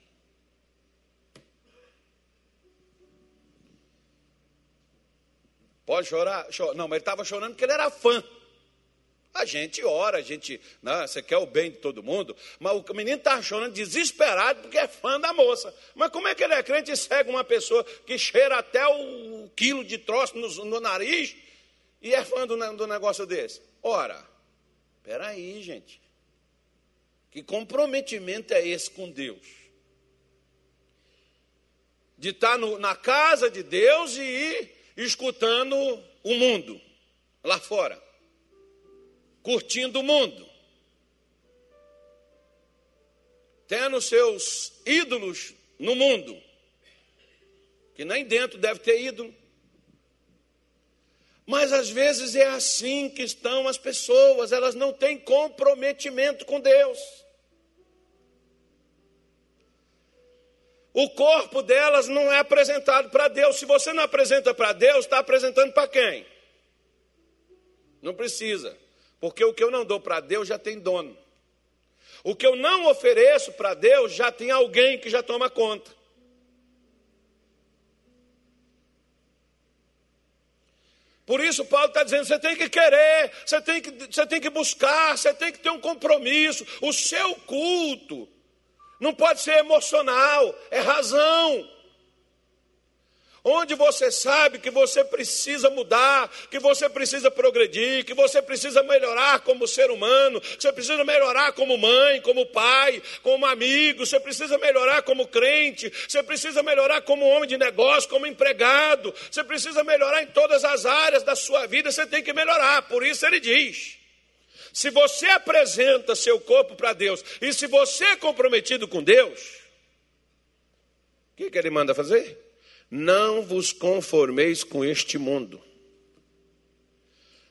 Pode chorar? Não, mas ele estava chorando porque ele era fã. A gente ora, a gente, né, você quer o bem de todo mundo, mas o menino está chorando desesperado porque é fã da moça. Mas como é que ele é crente e segue uma pessoa que cheira até o quilo de troço no, no nariz e é fã do, do negócio desse? Ora, peraí, gente. Que comprometimento é esse com Deus? De estar no, na casa de Deus e ir escutando o mundo lá fora curtindo o mundo, tendo seus ídolos no mundo, que nem dentro deve ter ídolo. Mas às vezes é assim que estão as pessoas, elas não têm comprometimento com Deus. O corpo delas não é apresentado para Deus. Se você não apresenta para Deus, está apresentando para quem? Não precisa. Porque o que eu não dou para Deus já tem dono. O que eu não ofereço para Deus já tem alguém que já toma conta. Por isso, Paulo está dizendo: você tem que querer, você tem que, você tem que buscar, você tem que ter um compromisso. O seu culto não pode ser emocional, é razão onde você sabe que você precisa mudar, que você precisa progredir, que você precisa melhorar como ser humano, que você precisa melhorar como mãe, como pai, como amigo, você precisa melhorar como crente, você precisa melhorar como homem de negócio, como empregado, você precisa melhorar em todas as áreas da sua vida, você tem que melhorar. Por isso ele diz: se você apresenta seu corpo para Deus e se você é comprometido com Deus, o que, que ele manda fazer? Não vos conformeis com este mundo.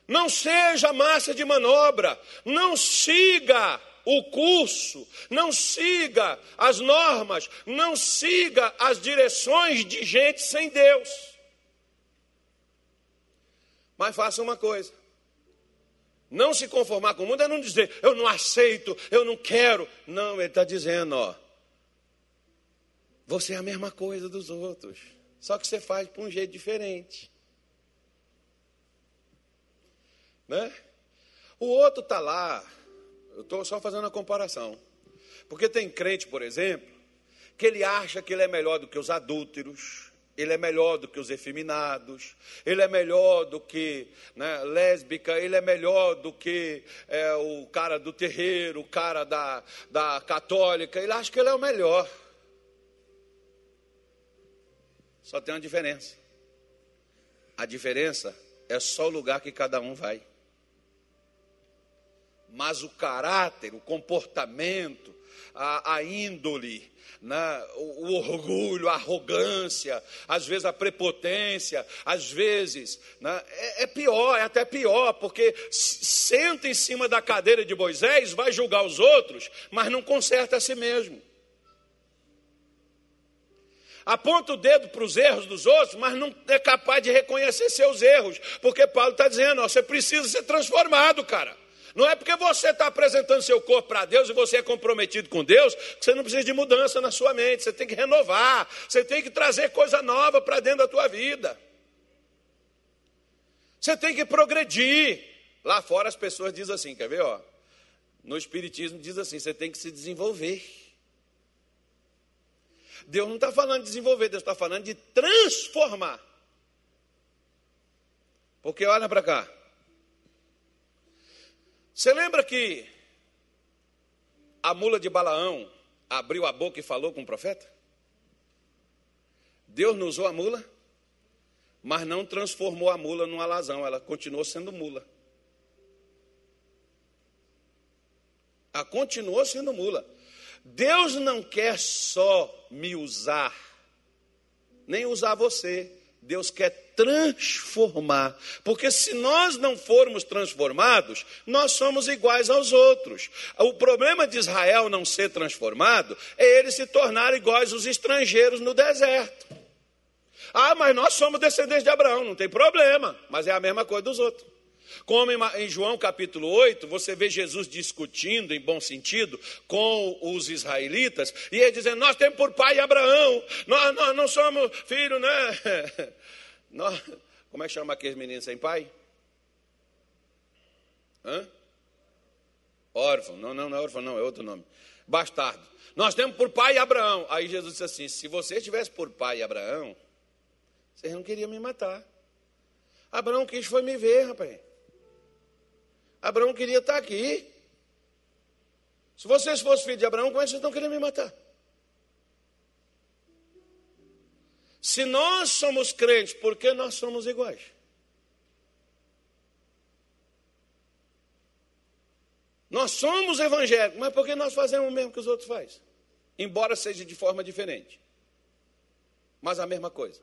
Não seja massa de manobra, não siga o curso, não siga as normas, não siga as direções de gente sem Deus. Mas faça uma coisa: não se conformar com o mundo é não dizer, eu não aceito, eu não quero. Não, ele está dizendo, ó, você é a mesma coisa dos outros, só que você faz por um jeito diferente. Né? O outro está lá, eu estou só fazendo a comparação. Porque tem crente, por exemplo, que ele acha que ele é melhor do que os adúlteros, ele é melhor do que os efeminados, ele é melhor do que né, lésbica, ele é melhor do que é, o cara do terreiro, o cara da, da católica, ele acha que ele é o melhor. Só tem uma diferença. A diferença é só o lugar que cada um vai. Mas o caráter, o comportamento, a, a índole, né, o, o, orgulho, a arrogância, às vezes a prepotência, às vezes né, é, é, pior, é até pior, porque senta em cima da cadeira de Moisés, vai julgar os outros, mas não conserta a si mesmo aponta o dedo para os erros dos outros, mas não é capaz de reconhecer seus erros, porque Paulo está dizendo: ó, você precisa ser transformado, cara. Não é porque você está apresentando seu corpo para Deus e você é comprometido com Deus que você não precisa de mudança na sua mente. Você tem que renovar, você tem que trazer coisa nova para dentro da tua vida. Você tem que progredir. Lá fora as pessoas dizem assim, quer ver? Ó, no Espiritismo diz assim: você tem que se desenvolver. Deus não está falando de desenvolver, Deus está falando de transformar. Porque olha para cá. Você lembra que a mula de Balaão abriu a boca e falou com o profeta? Deus não usou a mula, mas não transformou a mula numa alazão, ela continuou sendo mula. Ela continuou sendo mula. Deus não quer só me usar, nem usar você. Deus quer transformar, porque se nós não formos transformados, nós somos iguais aos outros. O problema de Israel não ser transformado é ele se tornar iguais aos estrangeiros no deserto. Ah, mas nós somos descendentes de Abraão, não tem problema, mas é a mesma coisa dos outros. Como em João capítulo 8, você vê Jesus discutindo, em bom sentido, com os israelitas, e ele dizendo: Nós temos por pai Abraão, nós, nós não somos filhos, né? Nós, como é que chama aqueles meninos sem pai? Hã? Órfão, não, não, não é órfão, não, é outro nome. Bastardo. Nós temos por pai Abraão. Aí Jesus disse assim: se você tivesse por pai Abraão, vocês não queriam me matar. Abraão quis foi me ver, rapaz. Abraão queria estar aqui. Se vocês fossem filhos de Abraão, como é que vocês não queriam me matar? Se nós somos crentes, por que nós somos iguais? Nós somos evangélicos, mas por que nós fazemos o mesmo que os outros fazem? Embora seja de forma diferente. Mas a mesma coisa.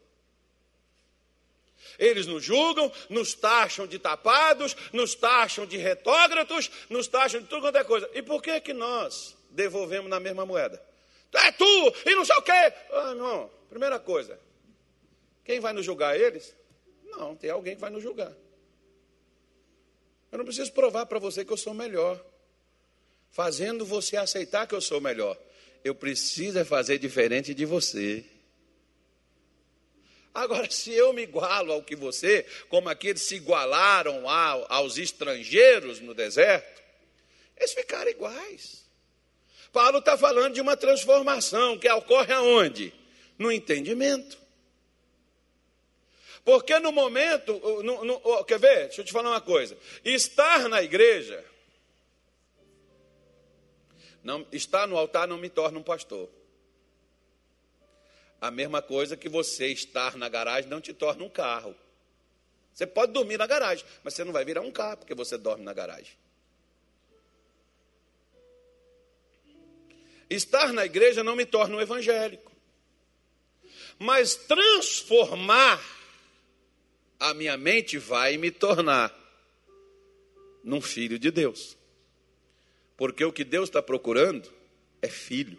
Eles nos julgam, nos taxam de tapados, nos taxam de retógratos, nos taxam de tudo quanto é coisa. E por que que nós devolvemos na mesma moeda? É tu, e não sei o quê. Ah, não. Primeira coisa, quem vai nos julgar? Eles? Não, tem alguém que vai nos julgar. Eu não preciso provar para você que eu sou melhor. Fazendo você aceitar que eu sou melhor. Eu preciso é fazer diferente de você. Agora, se eu me igualo ao que você, como aqueles se igualaram aos estrangeiros no deserto, eles ficaram iguais. Paulo está falando de uma transformação que ocorre aonde? No entendimento. Porque no momento, no, no, quer ver? Deixa eu te falar uma coisa. Estar na igreja, não, estar no altar não me torna um pastor. A mesma coisa que você estar na garagem não te torna um carro. Você pode dormir na garagem, mas você não vai virar um carro porque você dorme na garagem. Estar na igreja não me torna um evangélico. Mas transformar a minha mente vai me tornar. num filho de Deus. Porque o que Deus está procurando é filho.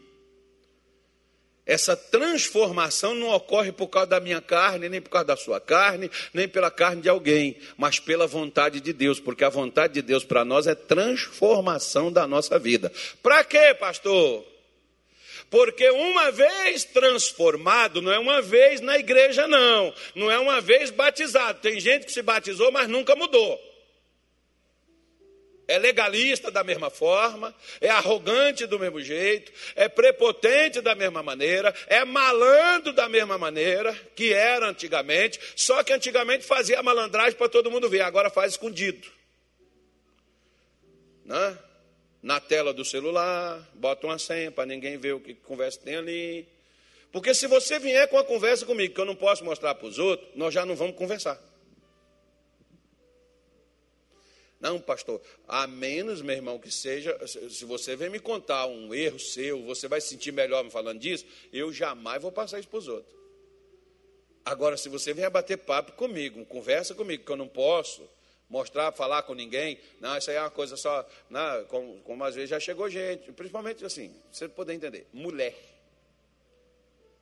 Essa transformação não ocorre por causa da minha carne, nem por causa da sua carne, nem pela carne de alguém, mas pela vontade de Deus, porque a vontade de Deus para nós é transformação da nossa vida. Para quê, pastor? Porque uma vez transformado, não é uma vez na igreja, não. Não é uma vez batizado. Tem gente que se batizou, mas nunca mudou é legalista da mesma forma, é arrogante do mesmo jeito, é prepotente da mesma maneira, é malandro da mesma maneira que era antigamente, só que antigamente fazia malandragem para todo mundo ver, agora faz escondido. Né? Na tela do celular, bota uma senha para ninguém ver o que conversa tem ali. Porque se você vier com a conversa comigo que eu não posso mostrar para os outros, nós já não vamos conversar. Não, pastor, a menos, meu irmão, que seja, se você vem me contar um erro seu, você vai se sentir melhor me falando disso, eu jamais vou passar isso para os outros. Agora, se você vier bater papo comigo, conversa comigo, que eu não posso mostrar, falar com ninguém, não, isso aí é uma coisa só, não, como, como às vezes já chegou gente, principalmente assim, você poder entender, mulher.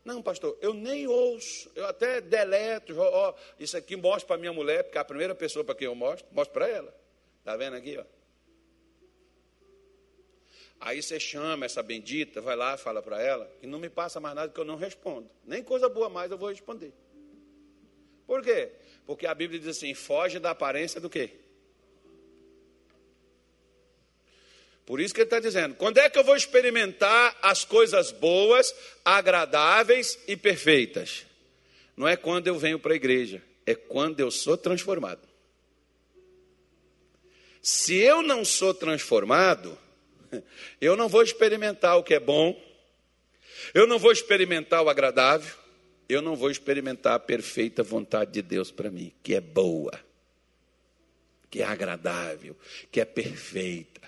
Não, pastor, eu nem ouço, eu até deleto, ó, isso aqui mostro para minha mulher, porque é a primeira pessoa para quem eu mostro, mostro para ela. Está vendo aqui, ó? Aí você chama essa bendita, vai lá, fala para ela, que não me passa mais nada que eu não respondo. Nem coisa boa mais eu vou responder. Por quê? Porque a Bíblia diz assim: foge da aparência do quê? Por isso que ele está dizendo: quando é que eu vou experimentar as coisas boas, agradáveis e perfeitas? Não é quando eu venho para a igreja, é quando eu sou transformado. Se eu não sou transformado, eu não vou experimentar o que é bom, eu não vou experimentar o agradável, eu não vou experimentar a perfeita vontade de Deus para mim, que é boa, que é agradável, que é perfeita.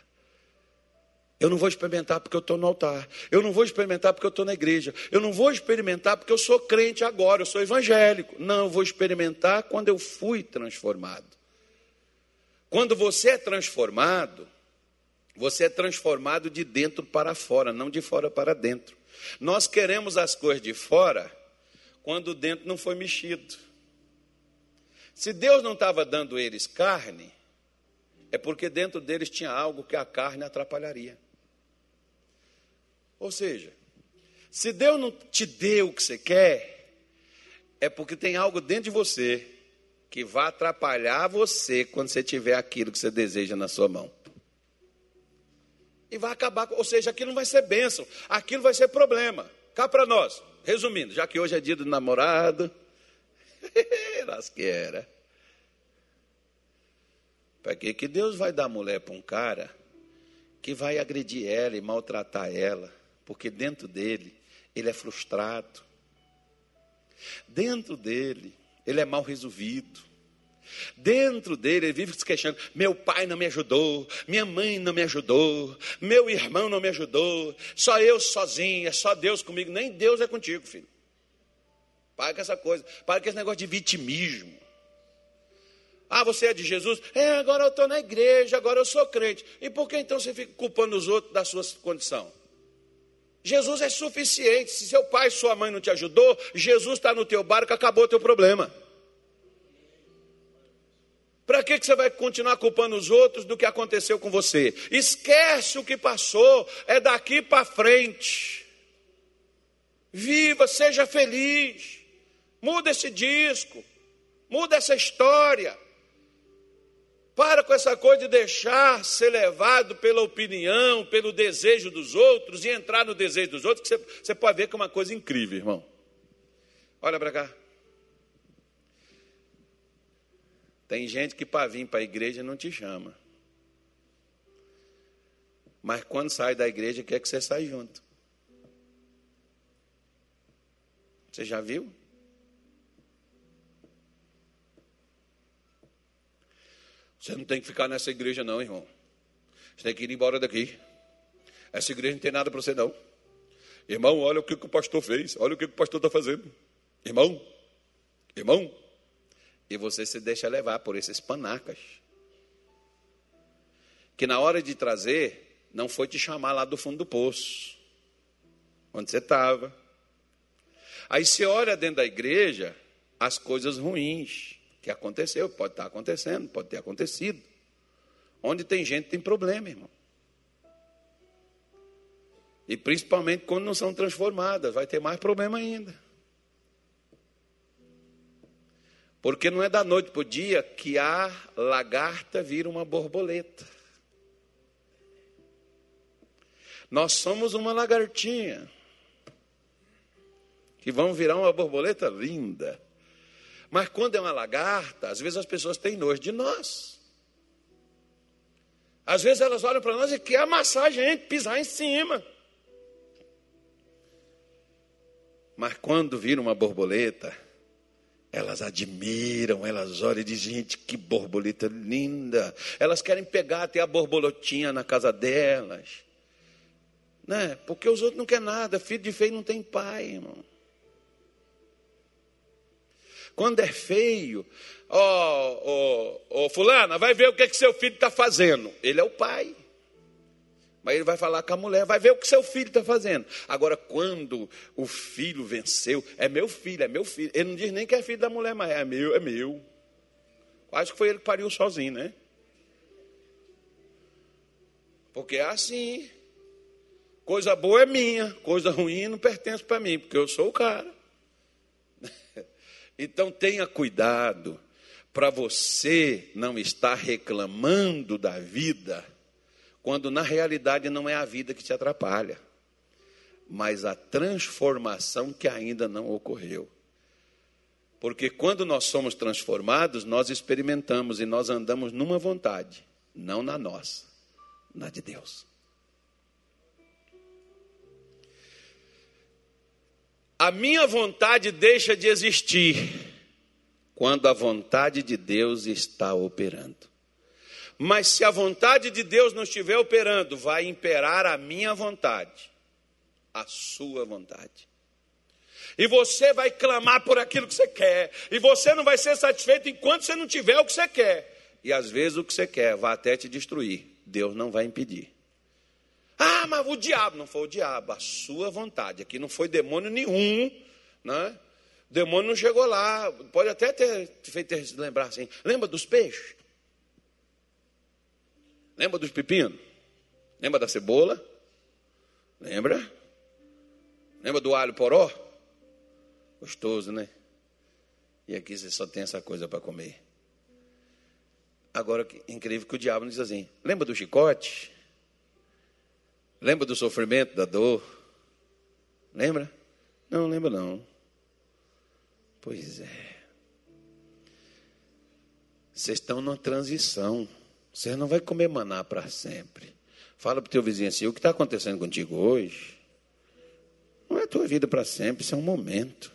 Eu não vou experimentar porque eu estou no altar. Eu não vou experimentar porque eu estou na igreja. Eu não vou experimentar porque eu sou crente agora, eu sou evangélico. Não, eu vou experimentar quando eu fui transformado. Quando você é transformado, você é transformado de dentro para fora, não de fora para dentro. Nós queremos as coisas de fora quando dentro não foi mexido. Se Deus não estava dando eles carne, é porque dentro deles tinha algo que a carne atrapalharia. Ou seja, se Deus não te deu o que você quer, é porque tem algo dentro de você que vai atrapalhar você quando você tiver aquilo que você deseja na sua mão. E vai acabar, ou seja, aquilo não vai ser bênção, aquilo vai ser problema. Cá para nós, resumindo, já que hoje é dia do namorado, lasqueira. Para que que Deus vai dar mulher para um cara que vai agredir ela e maltratar ela, porque dentro dele ele é frustrado. Dentro dele ele é mal resolvido. Dentro dele, ele vive se queixando: meu pai não me ajudou, minha mãe não me ajudou, meu irmão não me ajudou, só eu sozinho, é só Deus comigo. Nem Deus é contigo, filho. Para com essa coisa, para com esse negócio de vitimismo. Ah, você é de Jesus? É, agora eu estou na igreja, agora eu sou crente. E por que então você fica culpando os outros da sua condição? Jesus é suficiente. Se seu pai sua mãe não te ajudou, Jesus está no teu barco, acabou o teu problema. Para que, que você vai continuar culpando os outros do que aconteceu com você? Esquece o que passou, é daqui para frente. Viva, seja feliz. Muda esse disco, muda essa história. Para com essa coisa de deixar ser levado pela opinião, pelo desejo dos outros e entrar no desejo dos outros, que você, você pode ver que é uma coisa incrível, irmão. Olha para cá. Tem gente que para vir para a igreja não te chama. Mas quando sai da igreja, quer que você saia junto. Você já viu? Você não tem que ficar nessa igreja, não, irmão. Você tem que ir embora daqui. Essa igreja não tem nada para você, não. Irmão, olha o que, o pastor fez. Olha o que, o pastor está fazendo. Irmão, irmão. E você se deixa levar por esses panacas. que na hora de trazer, não foi te chamar lá do fundo do poço, onde você estava. Aí você olha dentro da igreja as coisas ruins que aconteceu, pode estar acontecendo, pode ter acontecido. Onde tem gente tem problema, irmão. E principalmente quando não são transformadas, vai ter mais problema ainda. Porque não é da noite para o dia que a lagarta vira uma borboleta. Nós somos uma lagartinha que vão virar uma borboleta linda. Mas quando é uma lagarta, às vezes as pessoas têm nojo de nós. Às vezes elas olham para nós e querem amassar a gente, pisar em cima. Mas quando vira uma borboleta, elas admiram, elas olham e dizem, gente, que borboleta linda. Elas querem pegar até a borboletinha na casa delas. Né? Porque os outros não querem nada. Filho de feio não tem pai, irmão. Quando é feio, ó, oh, oh, oh, fulana, vai ver o que, que seu filho está fazendo. Ele é o pai. Mas ele vai falar com a mulher, vai ver o que seu filho está fazendo. Agora, quando o filho venceu, é meu filho, é meu filho. Ele não diz nem que é filho da mulher, mas é meu, é meu. Quase que foi ele que pariu sozinho, né? Porque é assim. Coisa boa é minha, coisa ruim não pertence para mim, porque eu sou o cara. Então tenha cuidado para você não estar reclamando da vida quando na realidade não é a vida que te atrapalha, mas a transformação que ainda não ocorreu. Porque quando nós somos transformados, nós experimentamos e nós andamos numa vontade, não na nossa, na de Deus. A minha vontade deixa de existir quando a vontade de Deus está operando. Mas se a vontade de Deus não estiver operando, vai imperar a minha vontade, a sua vontade. E você vai clamar por aquilo que você quer, e você não vai ser satisfeito enquanto você não tiver o que você quer. E às vezes o que você quer vai até te destruir. Deus não vai impedir. Ah, mas o diabo, não foi o diabo, a sua vontade. Aqui não foi demônio nenhum, né? O demônio não chegou lá. Pode até ter feito lembrar assim. Lembra dos peixes? Lembra dos pepinos? Lembra da cebola? Lembra? Lembra do alho poró? Gostoso, né? E aqui você só tem essa coisa para comer. Agora, incrível que o diabo diz assim: lembra do chicote? Lembra do sofrimento, da dor? Lembra? Não, lembra não. Pois é. Vocês estão numa transição. Você não vai comer maná para sempre. Fala para o teu vizinho assim: o que está acontecendo contigo hoje? Não é tua vida para sempre, isso é um momento.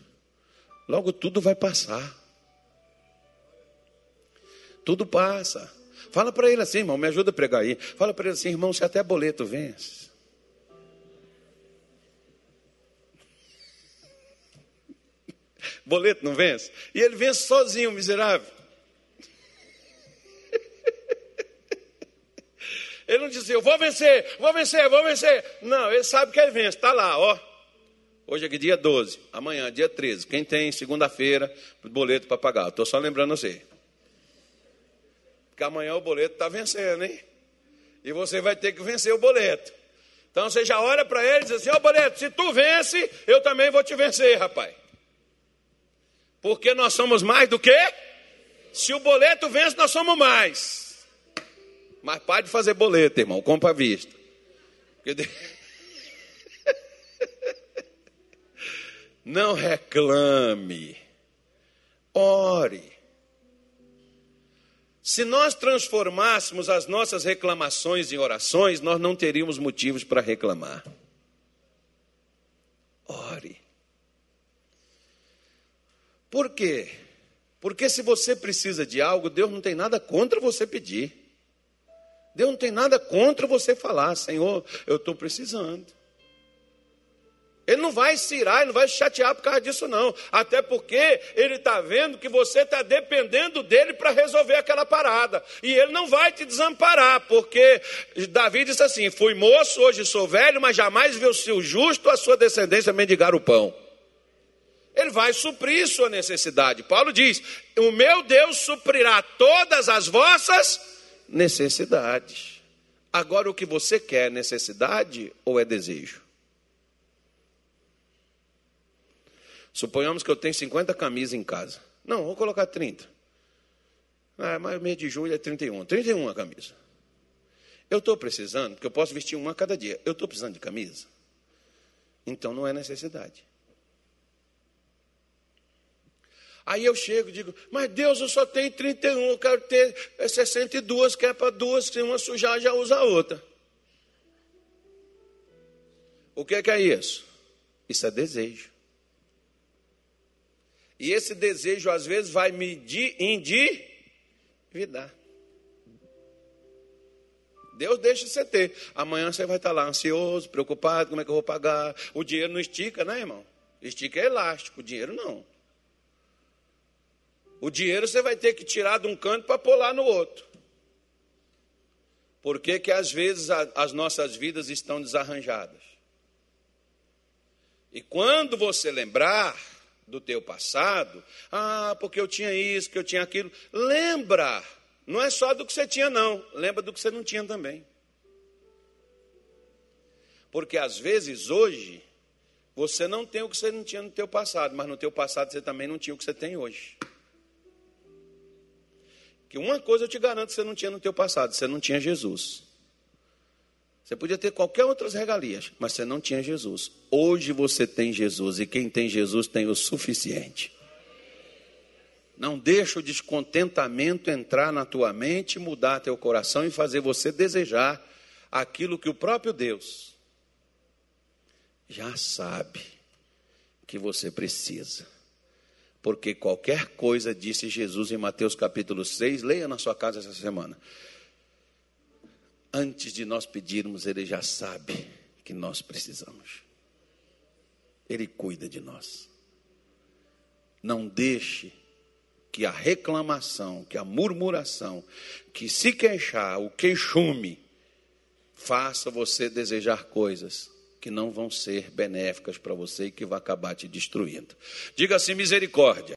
Logo tudo vai passar. Tudo passa. Fala para ele assim, irmão, me ajuda a pregar aí. Fala para ele assim, irmão, se até boleto vence. Boleto não vence? E ele vence sozinho, miserável. Ele não diz assim, eu vou vencer, vou vencer, vou vencer. Não, ele sabe que ele vence, está lá, ó. Hoje é dia 12, amanhã, dia 13. Quem tem segunda-feira, boleto para pagar? Estou só lembrando você. Porque amanhã o boleto está vencendo, hein? E você vai ter que vencer o boleto. Então você já olha para ele e diz assim: Ó oh, boleto, se tu vence, eu também vou te vencer, rapaz. Porque nós somos mais do que? Se o boleto vence, nós somos mais. Mas pare de fazer boleto, irmão, compra à vista. Não reclame. Ore. Se nós transformássemos as nossas reclamações em orações, nós não teríamos motivos para reclamar. Ore. Por quê? Porque se você precisa de algo, Deus não tem nada contra você pedir. Deus não tem nada contra você falar, Senhor, eu estou precisando. Ele não vai se irar, ele não vai chatear por causa disso, não. Até porque ele está vendo que você está dependendo dele para resolver aquela parada. E ele não vai te desamparar, porque Davi disse assim: Fui moço, hoje sou velho, mas jamais viu o justo a sua descendência mendigar o pão. Ele vai suprir sua necessidade. Paulo diz: O meu Deus suprirá todas as vossas necessidades. Agora, o que você quer é necessidade ou é desejo? Suponhamos que eu tenho 50 camisas em casa. Não, vou colocar 30. Ah, mas mês de julho é 31. 31 a camisa. Eu estou precisando, porque eu posso vestir uma a cada dia. Eu estou precisando de camisa. Então não é necessidade. Aí eu chego e digo, mas Deus, eu só tenho 31, eu quero ter 62, que é para duas, se uma sujar, já usa a outra. O que é, que é isso? Isso é desejo. E esse desejo, às vezes, vai me endividar. Deus deixa você ter. Amanhã você vai estar lá ansioso, preocupado, como é que eu vou pagar? O dinheiro não estica, né, irmão? Estica é elástico, o dinheiro não. O dinheiro você vai ter que tirar de um canto para pular no outro. Por que, que às vezes a, as nossas vidas estão desarranjadas? E quando você lembrar, do teu passado, ah, porque eu tinha isso, que eu tinha aquilo. Lembra, não é só do que você tinha, não. Lembra do que você não tinha também. Porque às vezes hoje você não tem o que você não tinha no teu passado, mas no teu passado você também não tinha o que você tem hoje. Que uma coisa eu te garanto você não tinha no teu passado, você não tinha Jesus. Você podia ter qualquer outras regalias, mas você não tinha Jesus. Hoje você tem Jesus e quem tem Jesus tem o suficiente. Não deixa o descontentamento entrar na tua mente, mudar teu coração e fazer você desejar aquilo que o próprio Deus já sabe que você precisa. Porque qualquer coisa, disse Jesus em Mateus capítulo 6, leia na sua casa essa semana antes de nós pedirmos, Ele já sabe que nós precisamos. Ele cuida de nós. Não deixe que a reclamação, que a murmuração, que se queixar, o queixume, faça você desejar coisas que não vão ser benéficas para você e que vai acabar te destruindo. Diga assim: misericórdia.